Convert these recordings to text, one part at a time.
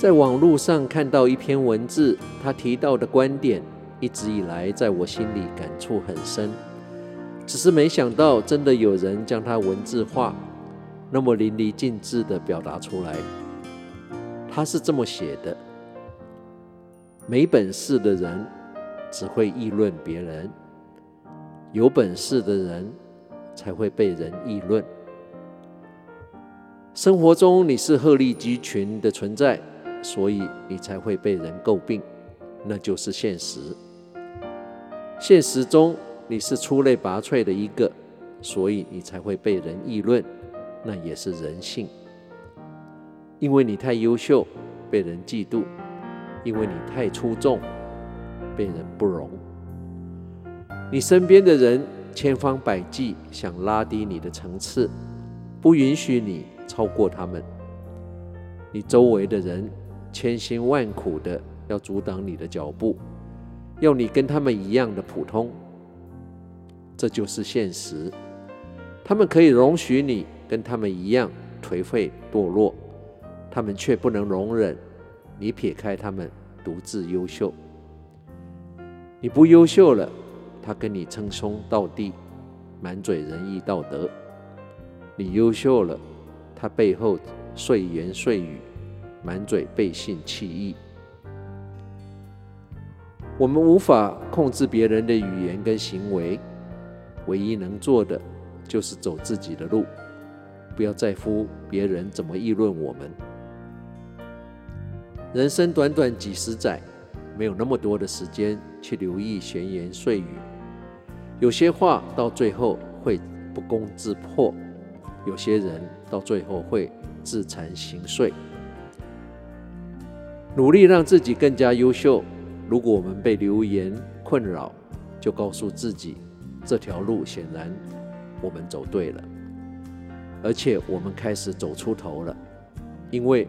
在网络上看到一篇文字，他提到的观点，一直以来在我心里感触很深。只是没想到，真的有人将它文字化，那么淋漓尽致地表达出来。他是这么写的：没本事的人只会议论别人，有本事的人才会被人议论。生活中你是鹤立鸡群的存在，所以你才会被人诟病，那就是现实。现实中。你是出类拔萃的一个，所以你才会被人议论，那也是人性。因为你太优秀，被人嫉妒；因为你太出众，被人不容。你身边的人千方百计想拉低你的层次，不允许你超过他们。你周围的人千辛万苦的要阻挡你的脚步，要你跟他们一样的普通。这就是现实，他们可以容许你跟他们一样颓废堕落，他们却不能容忍你撇开他们独自优秀。你不优秀了，他跟你称兄道弟，满嘴仁义道德；你优秀了，他背后碎言碎语，满嘴背信弃义。我们无法控制别人的语言跟行为。唯一能做的就是走自己的路，不要在乎别人怎么议论我们。人生短短几十载，没有那么多的时间去留意闲言碎语。有些话到最后会不攻自破，有些人到最后会自惭形秽。努力让自己更加优秀。如果我们被流言困扰，就告诉自己。这条路显然我们走对了，而且我们开始走出头了。因为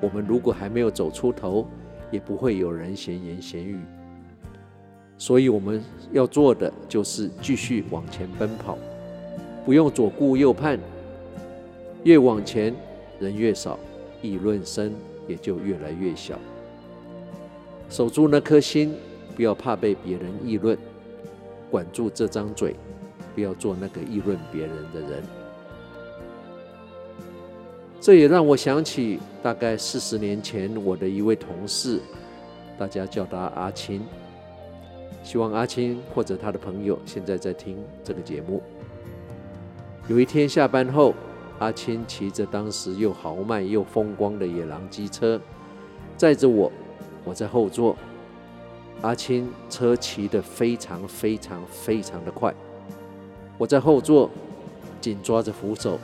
我们如果还没有走出头，也不会有人闲言闲语。所以我们要做的就是继续往前奔跑，不用左顾右盼。越往前，人越少，议论声也就越来越小。守住那颗心，不要怕被别人议论。管住这张嘴，不要做那个议论别人的人。这也让我想起，大概四十年前，我的一位同事，大家叫他阿青。希望阿青或者他的朋友现在在听这个节目。有一天下班后，阿青骑着当时又豪迈又风光的野狼机车，载着我，我在后座。阿青车骑得非常非常非常的快，我在后座紧抓着扶手，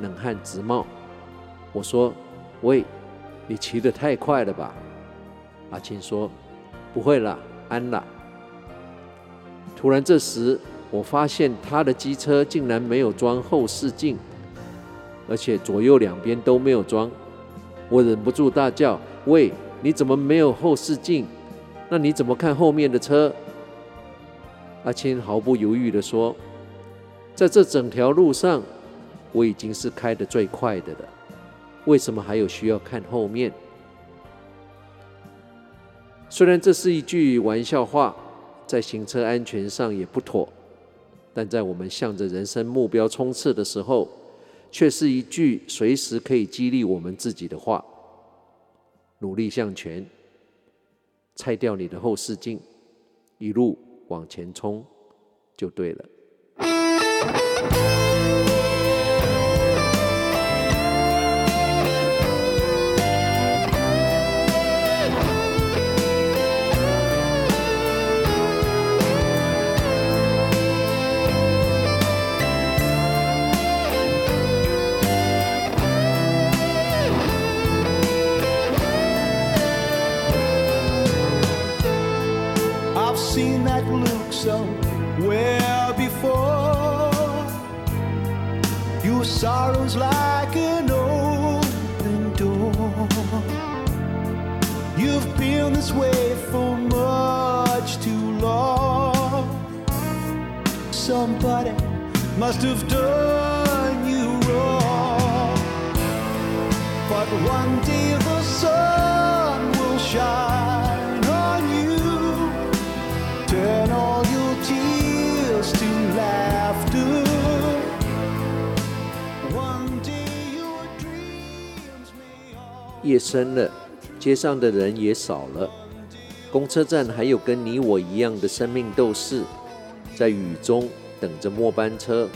冷汗直冒。我说：“喂，你骑得太快了吧？”阿青说：“不会啦，安啦。”突然这时，我发现他的机车竟然没有装后视镜，而且左右两边都没有装。我忍不住大叫：“喂，你怎么没有后视镜？”那你怎么看后面的车？阿青毫不犹豫地说：“在这整条路上，我已经是开得最快的了，为什么还有需要看后面？”虽然这是一句玩笑话，在行车安全上也不妥，但在我们向着人生目标冲刺的时候，却是一句随时可以激励我们自己的话：努力向前。拆掉你的后视镜，一路往前冲，就对了。seen that look so well before. Your sorrow's like an open door. You've been this way for much too long. Somebody must have done you wrong. But one day the sun will shine. 夜深了，街上的人也少了，公车站还有跟你我一样的生命斗士，在雨中等着末班车，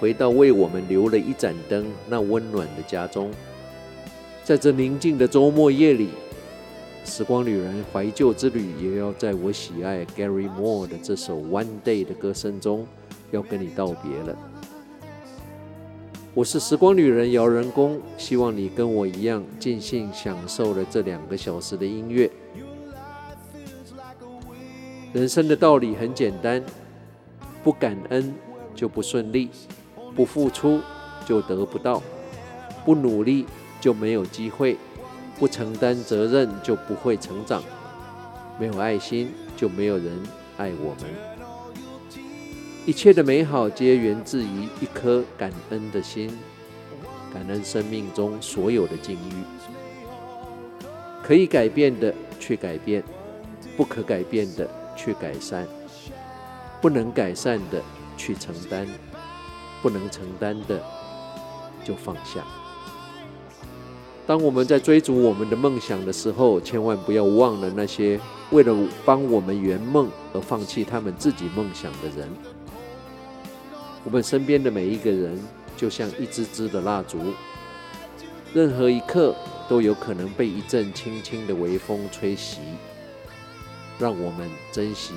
回到为我们留了一盏灯那温暖的家中。在这宁静的周末夜里，时光旅人怀旧之旅也要在我喜爱 Gary Moore 的这首《One Day》的歌声中，要跟你道别了。我是时光旅人姚仁恭，希望你跟我一样尽兴享受了这两个小时的音乐。人生的道理很简单，不感恩就不顺利，不付出就得不到，不努力就没有机会，不承担责任就不会成长，没有爱心就没有人爱我们。一切的美好皆源自于一颗感恩的心，感恩生命中所有的境遇。可以改变的去改变，不可改变的去改善，不能改善的去承担，不能承担的就放下。当我们在追逐我们的梦想的时候，千万不要忘了那些为了帮我们圆梦而放弃他们自己梦想的人。我们身边的每一个人，就像一支支的蜡烛，任何一刻都有可能被一阵轻轻的微风吹熄。让我们珍惜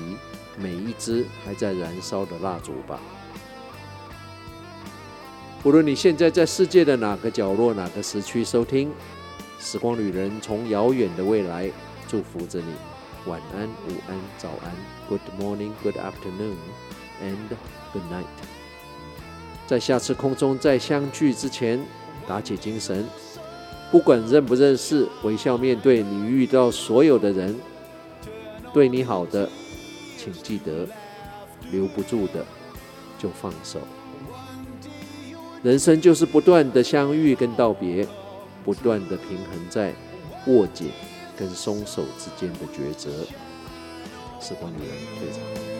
每一支还在燃烧的蜡烛吧。无论你现在在世界的哪个角落、哪个时区收听，《时光旅人》从遥远的未来祝福着你。晚安、午安、早安，Good morning, Good afternoon, and Good night。在下次空中再相聚之前，打起精神，不管认不认识，微笑面对你遇到所有的人。对你好的，请记得；留不住的，就放手。人生就是不断的相遇跟道别，不断的平衡在握紧跟松手之间的抉择。时光旅人，非常。